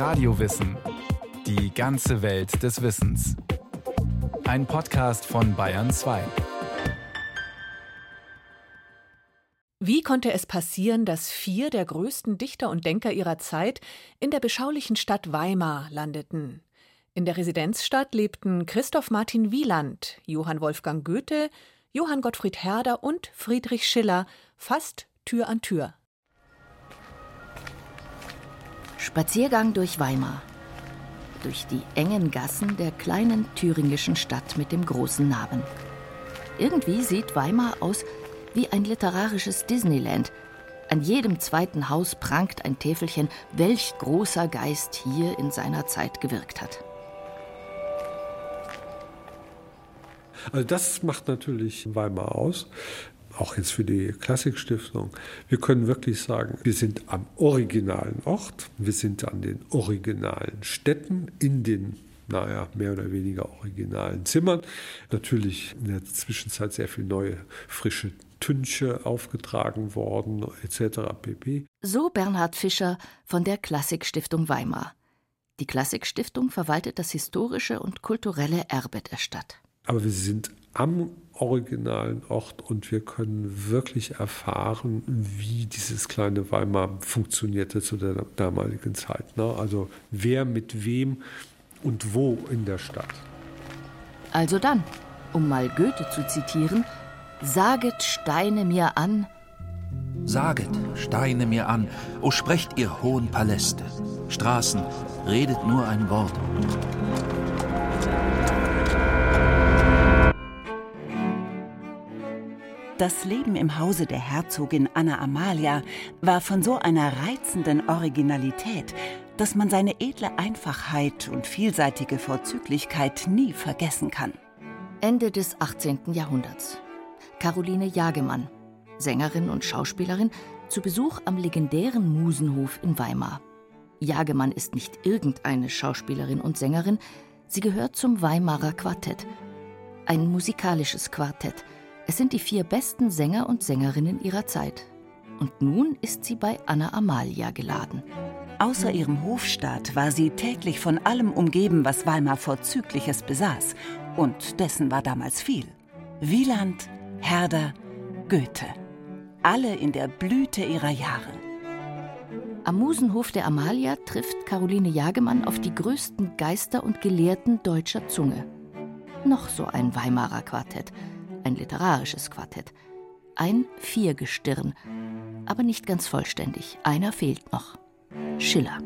Radiowissen. Die ganze Welt des Wissens. Ein Podcast von Bayern 2. Wie konnte es passieren, dass vier der größten Dichter und Denker ihrer Zeit in der beschaulichen Stadt Weimar landeten? In der Residenzstadt lebten Christoph Martin Wieland, Johann Wolfgang Goethe, Johann Gottfried Herder und Friedrich Schiller, fast Tür an Tür. Spaziergang durch Weimar. Durch die engen Gassen der kleinen thüringischen Stadt mit dem großen Namen. Irgendwie sieht Weimar aus wie ein literarisches Disneyland. An jedem zweiten Haus prangt ein Täfelchen, welch großer Geist hier in seiner Zeit gewirkt hat. Also das macht natürlich Weimar aus, auch jetzt für die Klassikstiftung. Wir können wirklich sagen, wir sind am originalen Ort, wir sind an den originalen Städten in den naja, mehr oder weniger originalen Zimmern. Natürlich in der Zwischenzeit sehr viel neue, frische Tünche aufgetragen worden, etc. pp. So Bernhard Fischer von der Klassikstiftung Weimar. Die Klassikstiftung verwaltet das historische und kulturelle Erbe der Stadt. Aber wir sind am originalen Ort und wir können wirklich erfahren, wie dieses kleine Weimar funktionierte zu der damaligen Zeit. Ne? Also wer mit wem und wo in der Stadt. Also dann, um mal Goethe zu zitieren, Saget Steine mir an. Saget Steine mir an, o sprecht ihr hohen Paläste. Straßen, redet nur ein Wort. Das Leben im Hause der Herzogin Anna Amalia war von so einer reizenden Originalität, dass man seine edle Einfachheit und vielseitige Vorzüglichkeit nie vergessen kann. Ende des 18. Jahrhunderts. Caroline Jagemann, Sängerin und Schauspielerin, zu Besuch am legendären Musenhof in Weimar. Jagemann ist nicht irgendeine Schauspielerin und Sängerin, sie gehört zum Weimarer Quartett. Ein musikalisches Quartett – es sind die vier besten Sänger und Sängerinnen ihrer Zeit. Und nun ist sie bei Anna Amalia geladen. Außer ihrem Hofstaat war sie täglich von allem umgeben, was Weimar Vorzügliches besaß. Und dessen war damals viel. Wieland, Herder, Goethe. Alle in der Blüte ihrer Jahre. Am Musenhof der Amalia trifft Caroline Jagemann auf die größten Geister und Gelehrten deutscher Zunge. Noch so ein Weimarer Quartett ein literarisches Quartett. Ein Viergestirn, aber nicht ganz vollständig. Einer fehlt noch. Schiller.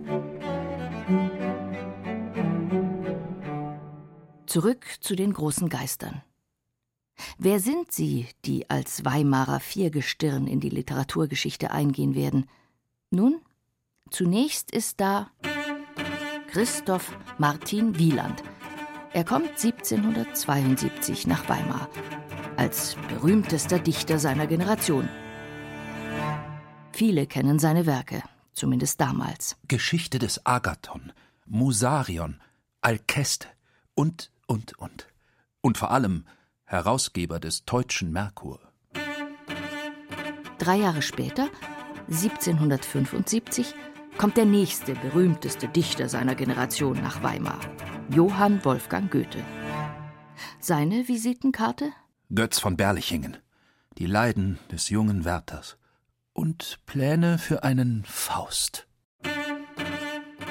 Zurück zu den großen Geistern. Wer sind sie, die als Weimarer Viergestirn in die Literaturgeschichte eingehen werden? Nun, zunächst ist da Christoph Martin Wieland. Er kommt 1772 nach Weimar als berühmtester Dichter seiner Generation. Viele kennen seine Werke, zumindest damals. Geschichte des Agathon, Musarion, Alkeste und, und, und. Und vor allem Herausgeber des Teutschen Merkur. Drei Jahre später, 1775, kommt der nächste berühmteste Dichter seiner Generation nach Weimar, Johann Wolfgang Goethe. Seine Visitenkarte Götz von Berlichingen, die Leiden des jungen Wärters und Pläne für einen Faust.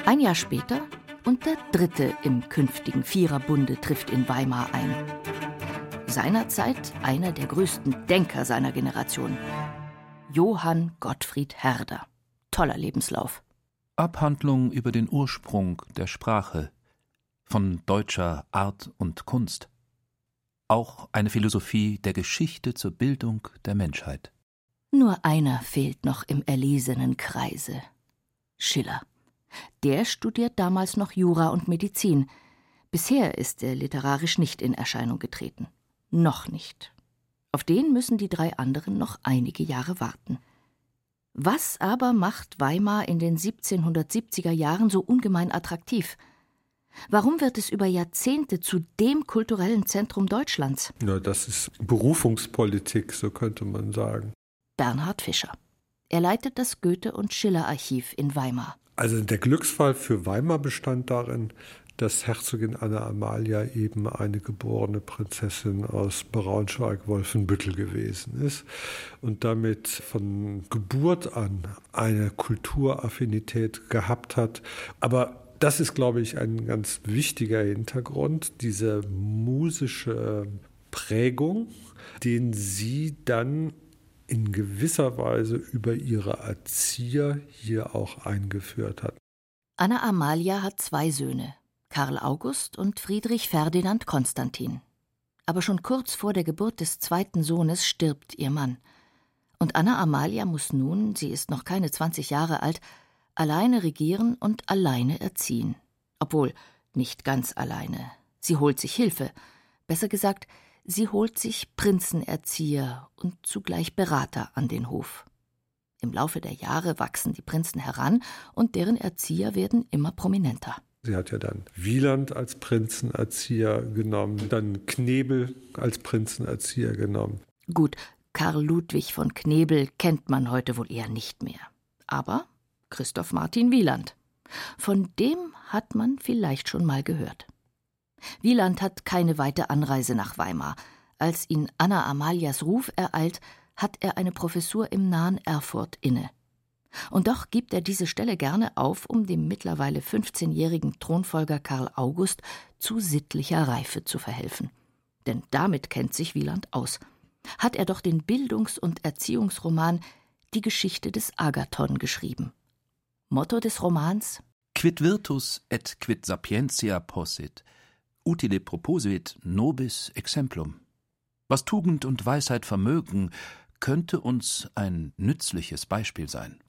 Ein Jahr später und der dritte im künftigen Viererbunde trifft in Weimar ein. Seinerzeit einer der größten Denker seiner Generation. Johann Gottfried Herder. Toller Lebenslauf. Abhandlung über den Ursprung der Sprache, von deutscher Art und Kunst auch eine Philosophie der Geschichte zur Bildung der Menschheit. Nur einer fehlt noch im erlesenen Kreise Schiller. Der studiert damals noch Jura und Medizin. Bisher ist er literarisch nicht in Erscheinung getreten. Noch nicht. Auf den müssen die drei anderen noch einige Jahre warten. Was aber macht Weimar in den 1770er Jahren so ungemein attraktiv? Warum wird es über Jahrzehnte zu dem kulturellen Zentrum Deutschlands? Ja, das ist Berufungspolitik, so könnte man sagen. Bernhard Fischer. Er leitet das Goethe- und Schiller-Archiv in Weimar. Also der Glücksfall für Weimar bestand darin, dass Herzogin Anna Amalia eben eine geborene Prinzessin aus Braunschweig-Wolfenbüttel gewesen ist und damit von Geburt an eine Kulturaffinität gehabt hat. Aber das ist, glaube ich, ein ganz wichtiger Hintergrund, diese musische Prägung, den sie dann in gewisser Weise über ihre Erzieher hier auch eingeführt hat. Anna Amalia hat zwei Söhne, Karl August und Friedrich Ferdinand Konstantin. Aber schon kurz vor der Geburt des zweiten Sohnes stirbt ihr Mann. Und Anna Amalia muss nun, sie ist noch keine 20 Jahre alt, alleine regieren und alleine erziehen. Obwohl nicht ganz alleine. Sie holt sich Hilfe. Besser gesagt, sie holt sich Prinzenerzieher und zugleich Berater an den Hof. Im Laufe der Jahre wachsen die Prinzen heran und deren Erzieher werden immer prominenter. Sie hat ja dann Wieland als Prinzenerzieher genommen, dann Knebel als Prinzenerzieher genommen. Gut, Karl Ludwig von Knebel kennt man heute wohl eher nicht mehr. Aber Christoph Martin Wieland. Von dem hat man vielleicht schon mal gehört. Wieland hat keine weite Anreise nach Weimar. Als ihn Anna Amalias Ruf ereilt, hat er eine Professur im nahen Erfurt inne. Und doch gibt er diese Stelle gerne auf, um dem mittlerweile 15-jährigen Thronfolger Karl August zu sittlicher Reife zu verhelfen. Denn damit kennt sich Wieland aus. Hat er doch den Bildungs- und Erziehungsroman Die Geschichte des Agathon geschrieben. Motto des Romans Quid virtus et quid sapientia possit, utile proposit nobis exemplum. Was Tugend und Weisheit vermögen, könnte uns ein nützliches Beispiel sein.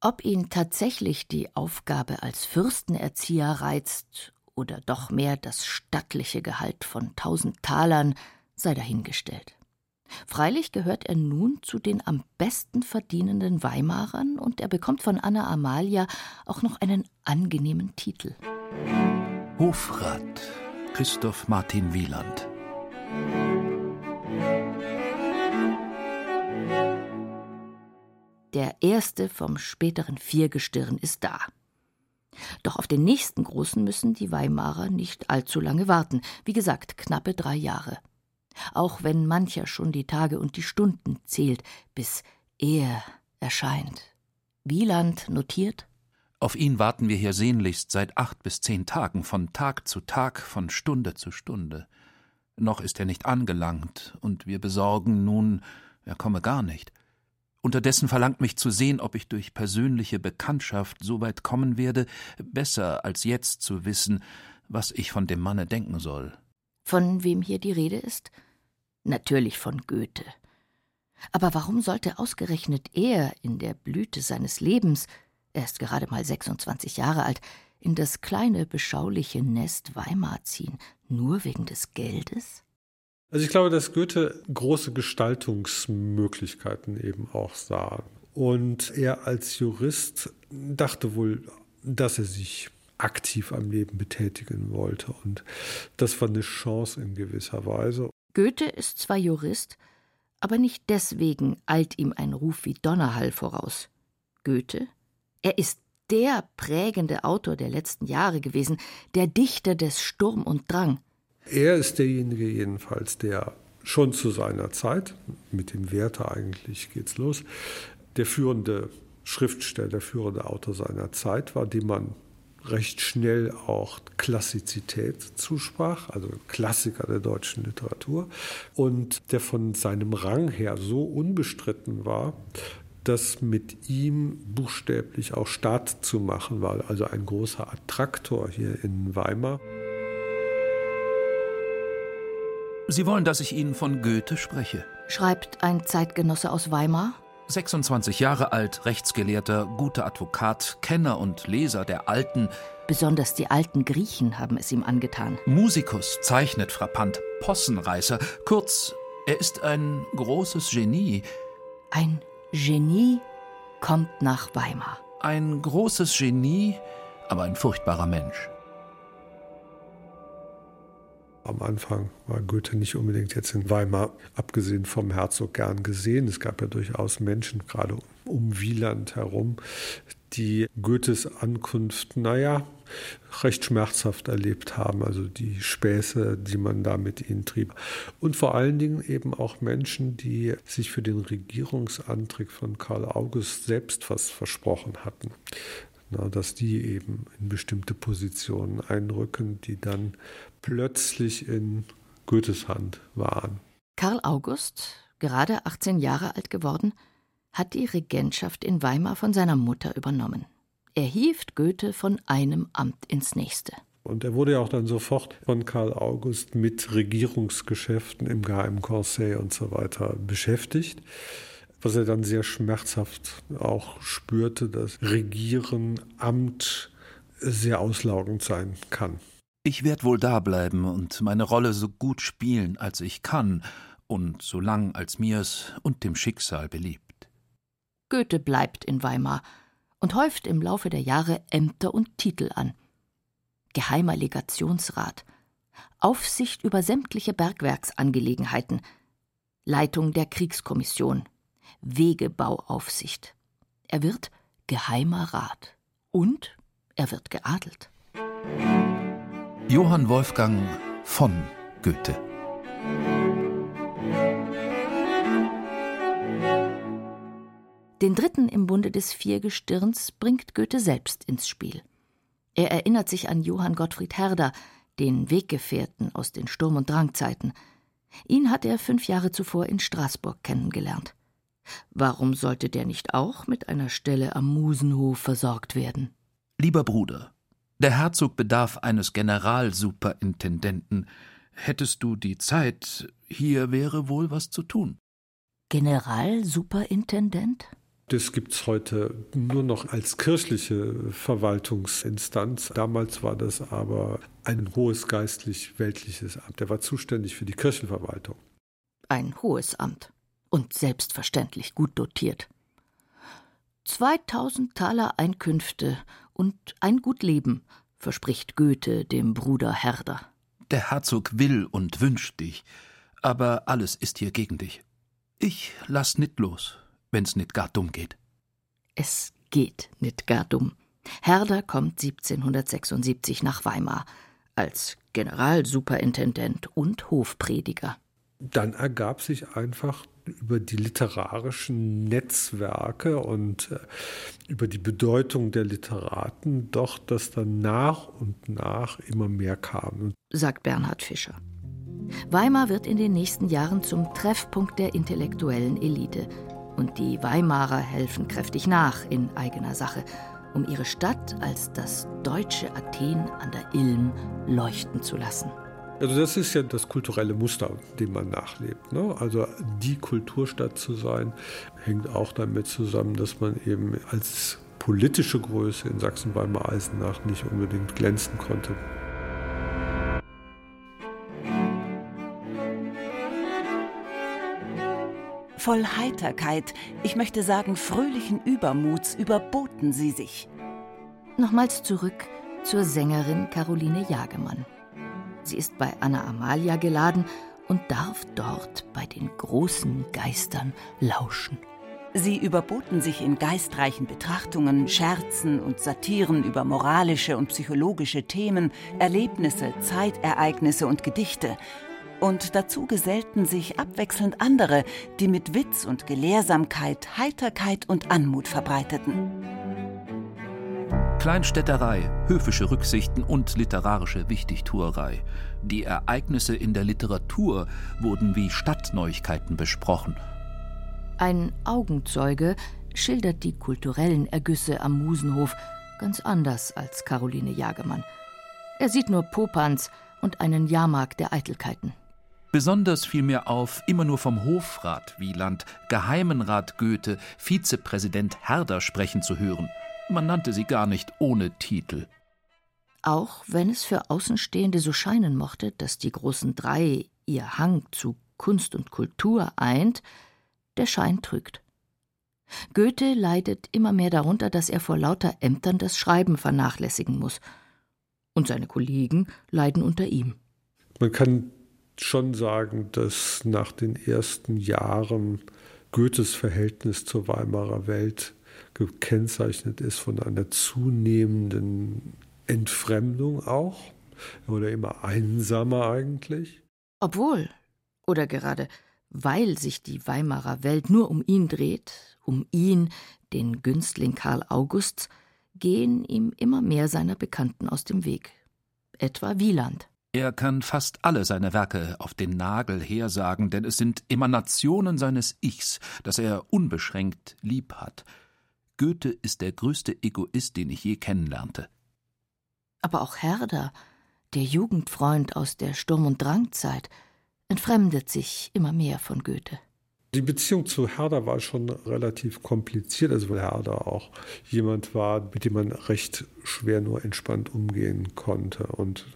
Ob ihn tatsächlich die Aufgabe als Fürstenerzieher reizt oder doch mehr das stattliche Gehalt von tausend Talern, sei dahingestellt. Freilich gehört er nun zu den am besten verdienenden Weimarern und er bekommt von Anna Amalia auch noch einen angenehmen Titel. Hofrat Christoph Martin Wieland. Der erste vom späteren Viergestirn ist da. Doch auf den nächsten Großen müssen die Weimarer nicht allzu lange warten. Wie gesagt, knappe drei Jahre auch wenn mancher schon die Tage und die Stunden zählt, bis er erscheint. Wieland notiert Auf ihn warten wir hier sehnlichst seit acht bis zehn Tagen, von Tag zu Tag, von Stunde zu Stunde. Noch ist er nicht angelangt, und wir besorgen nun, er komme gar nicht. Unterdessen verlangt mich zu sehen, ob ich durch persönliche Bekanntschaft so weit kommen werde, besser als jetzt zu wissen, was ich von dem Manne denken soll. Von wem hier die Rede ist? Natürlich von Goethe. Aber warum sollte ausgerechnet er in der Blüte seines Lebens, er ist gerade mal 26 Jahre alt, in das kleine, beschauliche Nest Weimar ziehen, nur wegen des Geldes? Also ich glaube, dass Goethe große Gestaltungsmöglichkeiten eben auch sah. Und er als Jurist dachte wohl, dass er sich aktiv am Leben betätigen wollte. Und das war eine Chance in gewisser Weise. Goethe ist zwar Jurist, aber nicht deswegen eilt ihm ein Ruf wie Donnerhall voraus. Goethe? Er ist der prägende Autor der letzten Jahre gewesen, der Dichter des Sturm und Drang. Er ist derjenige jedenfalls, der schon zu seiner Zeit, mit dem Werther eigentlich geht's los, der führende Schriftsteller, der führende Autor seiner Zeit war, dem man recht schnell auch Klassizität zusprach, also Klassiker der deutschen Literatur, und der von seinem Rang her so unbestritten war, dass mit ihm buchstäblich auch Staat zu machen war, also ein großer Attraktor hier in Weimar. Sie wollen, dass ich Ihnen von Goethe spreche? Schreibt ein Zeitgenosse aus Weimar. 26 Jahre alt, Rechtsgelehrter, guter Advokat, Kenner und Leser der alten. Besonders die alten Griechen haben es ihm angetan. Musikus, zeichnet frappant, Possenreißer. Kurz, er ist ein großes Genie. Ein Genie kommt nach Weimar. Ein großes Genie, aber ein furchtbarer Mensch. Am Anfang war Goethe nicht unbedingt jetzt in Weimar, abgesehen vom Herzog, gern gesehen. Es gab ja durchaus Menschen, gerade um Wieland herum, die Goethes Ankunft, naja, recht schmerzhaft erlebt haben, also die Späße, die man da mit ihnen trieb. Und vor allen Dingen eben auch Menschen, die sich für den Regierungsantritt von Karl August selbst was versprochen hatten. Na, dass die eben in bestimmte Positionen einrücken, die dann plötzlich in Goethes Hand waren. Karl August, gerade 18 Jahre alt geworden, hat die Regentschaft in Weimar von seiner Mutter übernommen. Er hieft Goethe von einem Amt ins nächste. Und er wurde ja auch dann sofort von Karl August mit Regierungsgeschäften im Geheimen Conseil und so weiter beschäftigt. Was er dann sehr schmerzhaft auch spürte, dass Regieren, Amt sehr auslaugend sein kann. Ich werde wohl dableiben und meine Rolle so gut spielen, als ich kann, und so lang als mir's und dem Schicksal beliebt. Goethe bleibt in Weimar und häuft im Laufe der Jahre Ämter und Titel an. Geheimer Legationsrat, Aufsicht über sämtliche Bergwerksangelegenheiten, Leitung der Kriegskommission, Wegebauaufsicht. Er wird Geheimer Rat und er wird geadelt. Johann Wolfgang von Goethe. Den dritten im Bunde des Viergestirns bringt Goethe selbst ins Spiel. Er erinnert sich an Johann Gottfried Herder, den Weggefährten aus den Sturm- und Drangzeiten. Ihn hat er fünf Jahre zuvor in Straßburg kennengelernt. Warum sollte der nicht auch mit einer Stelle am Musenhof versorgt werden? Lieber Bruder, der Herzog bedarf eines Generalsuperintendenten. Hättest du die Zeit, hier wäre wohl was zu tun. Generalsuperintendent? Das gibt es heute nur noch als kirchliche Verwaltungsinstanz. Damals war das aber ein hohes geistlich-weltliches Amt. Er war zuständig für die Kirchenverwaltung. Ein hohes Amt und selbstverständlich gut dotiert. 2000 Taler Einkünfte und ein gut Leben, verspricht Goethe dem Bruder Herder. Der Herzog will und wünscht dich, aber alles ist hier gegen dich. Ich lass nit los, wenn's nit gar dumm geht. Es geht nit gar dumm. Herder kommt 1776 nach Weimar als Generalsuperintendent und Hofprediger. Dann ergab sich einfach über die literarischen Netzwerke und äh, über die Bedeutung der Literaten doch, dass dann nach und nach immer mehr kam. Sagt Bernhard Fischer. Weimar wird in den nächsten Jahren zum Treffpunkt der intellektuellen Elite. Und die Weimarer helfen kräftig nach in eigener Sache, um ihre Stadt als das deutsche Athen an der Ilm leuchten zu lassen. Also das ist ja das kulturelle Muster, dem man nachlebt. Ne? Also die Kulturstadt zu sein, hängt auch damit zusammen, dass man eben als politische Größe in Sachsen-Weimar-Eisenach nicht unbedingt glänzen konnte. Voll Heiterkeit, ich möchte sagen fröhlichen Übermuts, überboten sie sich. Nochmals zurück zur Sängerin Caroline Jagemann. Sie ist bei Anna Amalia geladen und darf dort bei den großen Geistern lauschen. Sie überboten sich in geistreichen Betrachtungen, Scherzen und Satiren über moralische und psychologische Themen, Erlebnisse, Zeitereignisse und Gedichte. Und dazu gesellten sich abwechselnd andere, die mit Witz und Gelehrsamkeit, Heiterkeit und Anmut verbreiteten. Kleinstädterei, höfische Rücksichten und literarische Wichtigtuerei. Die Ereignisse in der Literatur wurden wie Stadtneuigkeiten besprochen. Ein Augenzeuge schildert die kulturellen Ergüsse am Musenhof ganz anders als Caroline Jagemann. Er sieht nur Popanz und einen Jahrmarkt der Eitelkeiten. Besonders fiel mir auf, immer nur vom Hofrat Wieland, Geheimenrat Goethe, Vizepräsident Herder sprechen zu hören. Man nannte sie gar nicht ohne Titel. Auch wenn es für Außenstehende so scheinen mochte, dass die großen drei ihr Hang zu Kunst und Kultur eint, der Schein trügt. Goethe leidet immer mehr darunter, dass er vor lauter Ämtern das Schreiben vernachlässigen muss. Und seine Kollegen leiden unter ihm. Man kann schon sagen, dass nach den ersten Jahren Goethes Verhältnis zur Weimarer Welt gekennzeichnet ist von einer zunehmenden Entfremdung auch. Oder immer einsamer eigentlich. Obwohl, oder gerade weil sich die Weimarer Welt nur um ihn dreht, um ihn, den Günstling Karl Augusts, gehen ihm immer mehr seiner Bekannten aus dem Weg. Etwa Wieland. Er kann fast alle seine Werke auf den Nagel hersagen, denn es sind Emanationen seines Ichs, das er unbeschränkt lieb hat. Goethe ist der größte Egoist, den ich je kennenlernte. Aber auch Herder, der Jugendfreund aus der Sturm- und Drangzeit, entfremdet sich immer mehr von Goethe. Die Beziehung zu Herder war schon relativ kompliziert, also weil Herder auch jemand war, mit dem man recht schwer nur entspannt umgehen konnte. Und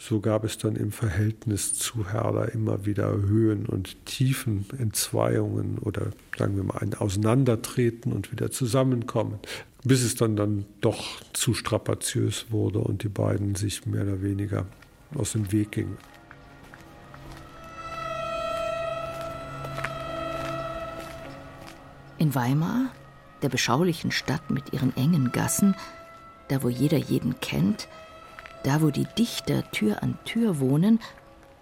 so gab es dann im Verhältnis zu Herder immer wieder Höhen und Tiefen, Entzweiungen oder sagen wir mal ein Auseinandertreten und wieder Zusammenkommen, bis es dann, dann doch zu strapaziös wurde und die beiden sich mehr oder weniger aus dem Weg gingen. In Weimar, der beschaulichen Stadt mit ihren engen Gassen, da wo jeder jeden kennt, da wo die Dichter Tür an Tür wohnen,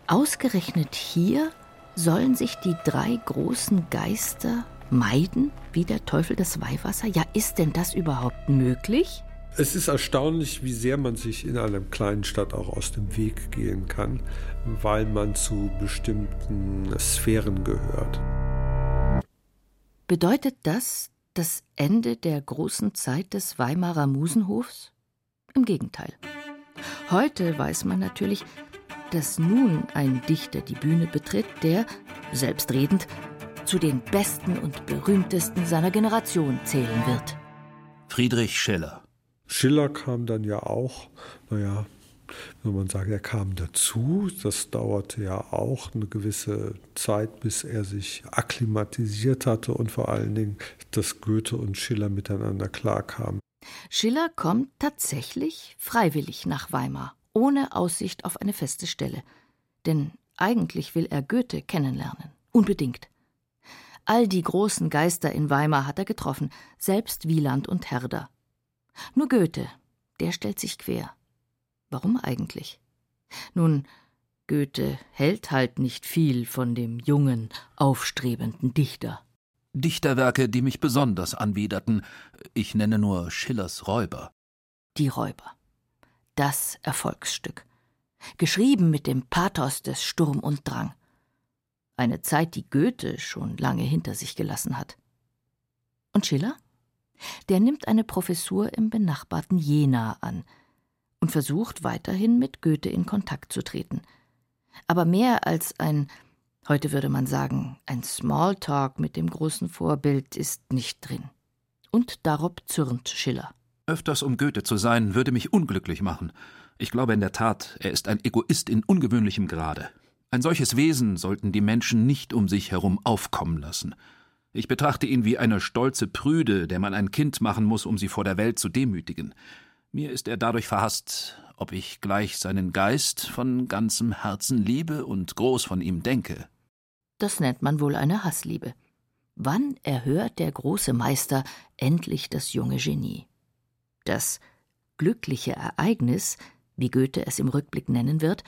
ausgerechnet hier sollen sich die drei großen Geister meiden, wie der Teufel das Weihwasser? Ja, ist denn das überhaupt möglich? Es ist erstaunlich, wie sehr man sich in einer kleinen Stadt auch aus dem Weg gehen kann, weil man zu bestimmten Sphären gehört. Bedeutet das das Ende der großen Zeit des Weimarer Musenhofs? Im Gegenteil. Heute weiß man natürlich, dass nun ein Dichter die Bühne betritt, der, selbstredend, zu den besten und berühmtesten seiner Generation zählen wird. Friedrich Schiller. Schiller kam dann ja auch, naja, wenn man sagt, er kam dazu. Das dauerte ja auch eine gewisse Zeit, bis er sich akklimatisiert hatte und vor allen Dingen, dass Goethe und Schiller miteinander klarkamen. Schiller kommt tatsächlich freiwillig nach Weimar, ohne Aussicht auf eine feste Stelle. Denn eigentlich will er Goethe kennenlernen. Unbedingt. All die großen Geister in Weimar hat er getroffen, selbst Wieland und Herder. Nur Goethe, der stellt sich quer. Warum eigentlich? Nun, Goethe hält halt nicht viel von dem jungen, aufstrebenden Dichter. Dichterwerke, die mich besonders anwiderten. Ich nenne nur Schillers Räuber. Die Räuber. Das Erfolgsstück. Geschrieben mit dem Pathos des Sturm und Drang. Eine Zeit, die Goethe schon lange hinter sich gelassen hat. Und Schiller? Der nimmt eine Professur im benachbarten Jena an und versucht weiterhin mit Goethe in Kontakt zu treten. Aber mehr als ein Heute würde man sagen, ein Smalltalk mit dem großen Vorbild ist nicht drin. Und darob zürnt Schiller. Öfters um Goethe zu sein, würde mich unglücklich machen. Ich glaube in der Tat, er ist ein Egoist in ungewöhnlichem Grade. Ein solches Wesen sollten die Menschen nicht um sich herum aufkommen lassen. Ich betrachte ihn wie eine stolze Prüde, der man ein Kind machen muss, um sie vor der Welt zu demütigen. Mir ist er dadurch verhasst, ob ich gleich seinen Geist von ganzem Herzen liebe und groß von ihm denke. Das nennt man wohl eine Hassliebe. Wann erhört der große Meister endlich das junge Genie? Das glückliche Ereignis, wie Goethe es im Rückblick nennen wird,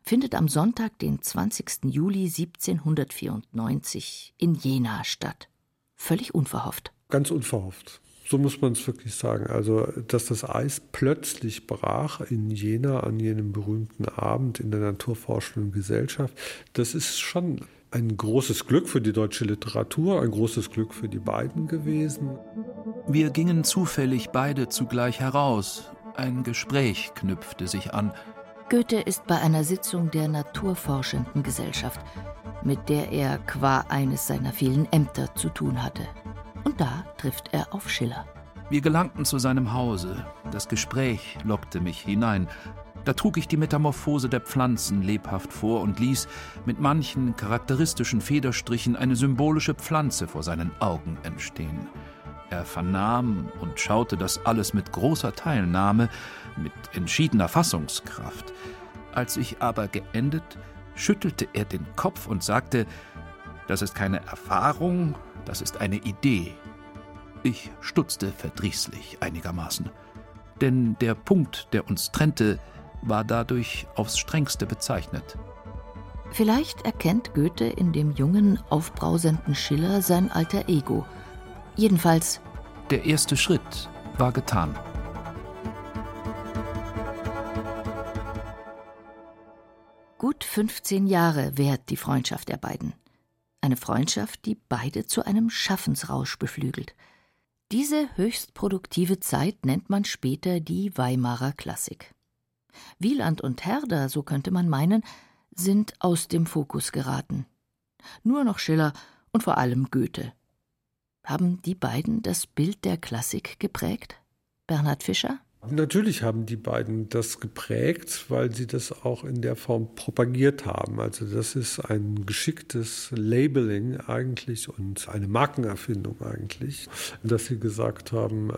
findet am Sonntag, den 20. Juli 1794 in Jena statt. Völlig unverhofft. Ganz unverhofft. So muss man es wirklich sagen. Also, dass das Eis plötzlich brach in Jena an jenem berühmten Abend in der Naturforschenden Gesellschaft, das ist schon ein großes Glück für die deutsche Literatur, ein großes Glück für die beiden gewesen. Wir gingen zufällig beide zugleich heraus. Ein Gespräch knüpfte sich an. Goethe ist bei einer Sitzung der Naturforschenden Gesellschaft, mit der er qua eines seiner vielen Ämter zu tun hatte. Und da trifft er auf Schiller. Wir gelangten zu seinem Hause. Das Gespräch lockte mich hinein. Da trug ich die Metamorphose der Pflanzen lebhaft vor und ließ mit manchen charakteristischen Federstrichen eine symbolische Pflanze vor seinen Augen entstehen. Er vernahm und schaute das alles mit großer Teilnahme, mit entschiedener Fassungskraft. Als ich aber geendet, schüttelte er den Kopf und sagte, das ist keine Erfahrung, das ist eine Idee. Ich stutzte verdrießlich einigermaßen, denn der Punkt, der uns trennte, war dadurch aufs strengste bezeichnet. Vielleicht erkennt Goethe in dem jungen, aufbrausenden Schiller sein alter Ego. Jedenfalls. Der erste Schritt war getan. Gut 15 Jahre währt die Freundschaft der beiden. Eine Freundschaft, die beide zu einem Schaffensrausch beflügelt. Diese höchst produktive Zeit nennt man später die Weimarer Klassik. Wieland und Herder, so könnte man meinen, sind aus dem Fokus geraten. Nur noch Schiller und vor allem Goethe. Haben die beiden das Bild der Klassik geprägt? Bernhard Fischer? Natürlich haben die beiden das geprägt, weil sie das auch in der Form propagiert haben. Also das ist ein geschicktes Labeling eigentlich und eine Markenerfindung eigentlich, dass sie gesagt haben,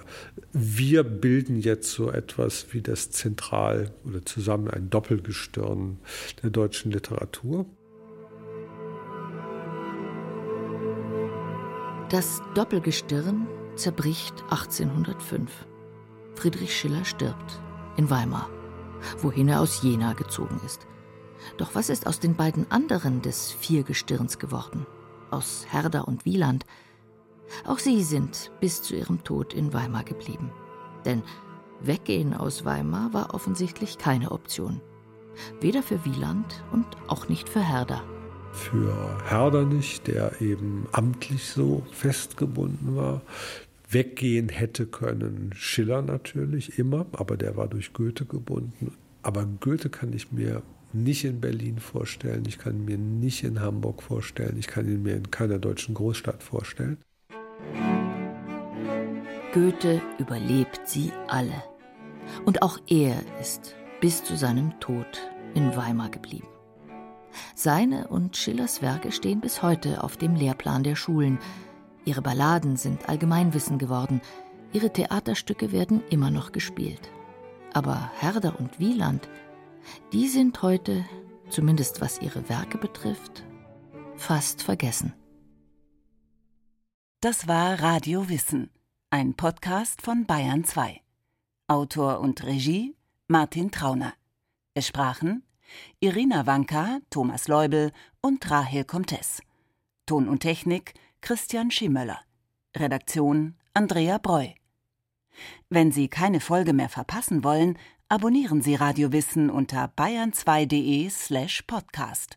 wir bilden jetzt so etwas wie das Zentral oder zusammen ein Doppelgestirn der deutschen Literatur. Das Doppelgestirn zerbricht 1805. Friedrich Schiller stirbt in Weimar, wohin er aus Jena gezogen ist. Doch was ist aus den beiden anderen des Viergestirns geworden? Aus Herder und Wieland? Auch sie sind bis zu ihrem Tod in Weimar geblieben. Denn Weggehen aus Weimar war offensichtlich keine Option. Weder für Wieland und auch nicht für Herder. Für Herder nicht, der eben amtlich so festgebunden war weggehen hätte können. Schiller natürlich immer, aber der war durch Goethe gebunden. Aber Goethe kann ich mir nicht in Berlin vorstellen, ich kann ihn mir nicht in Hamburg vorstellen, ich kann ihn mir in keiner deutschen Großstadt vorstellen. Goethe überlebt sie alle. Und auch er ist bis zu seinem Tod in Weimar geblieben. Seine und Schillers Werke stehen bis heute auf dem Lehrplan der Schulen, Ihre Balladen sind Allgemeinwissen geworden, ihre Theaterstücke werden immer noch gespielt. Aber Herder und Wieland, die sind heute, zumindest was ihre Werke betrifft, fast vergessen. Das war Radio Wissen, ein Podcast von Bayern 2. Autor und Regie Martin Trauner. Es sprachen Irina Wanka, Thomas Leubel und Rahel Comtes. Ton und Technik Christian Schiemöller. Redaktion Andrea Breu. Wenn Sie keine Folge mehr verpassen wollen, abonnieren Sie Radio Wissen unter bayern2.de slash podcast.